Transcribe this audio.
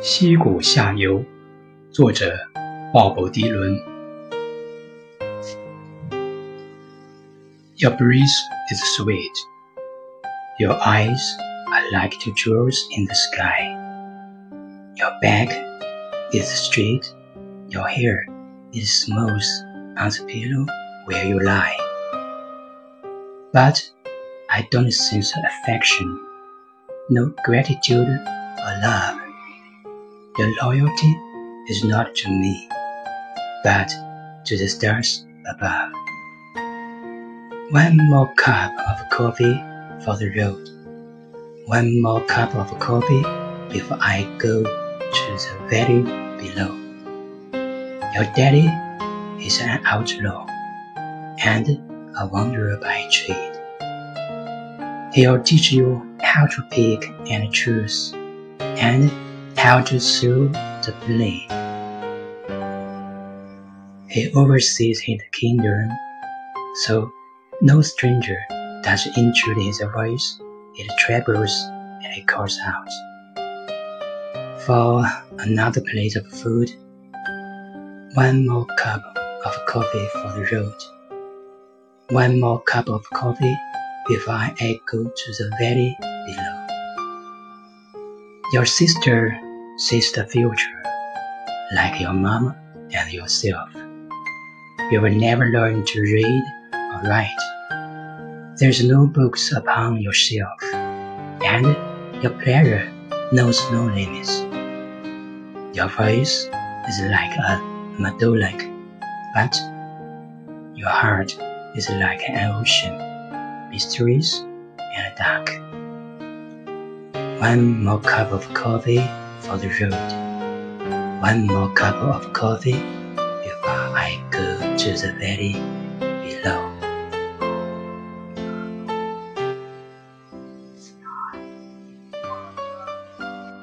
溪谷下游，作者鲍勃·迪伦。Your breeze is sweet. Your eyes are like two jewels in the sky. Your back is straight. Your hair is smooth on the pillow where you lie. But I don't sense affection, no gratitude or love. Your loyalty is not to me, but to the stars above. One more cup of coffee for the road. One more cup of coffee before I go to the valley below. Your daddy is an outlaw and a wanderer by trade. He'll teach you how to pick and choose and how to sew the blade. He oversees his kingdom, so no stranger does intrude his voice. It trembles and it calls out. For another plate of food, one more cup of coffee for the road. One more cup of coffee before I go to the valley below. Your sister sees the future, like your mama and yourself. You will never learn to read or write. There's no books upon your shelf, and your pleasure knows no limits. Your voice is like a meadowlark, but your heart is like an ocean, mysterious and dark. One more cup of coffee for the road. One more cup of coffee before I go to the valley below.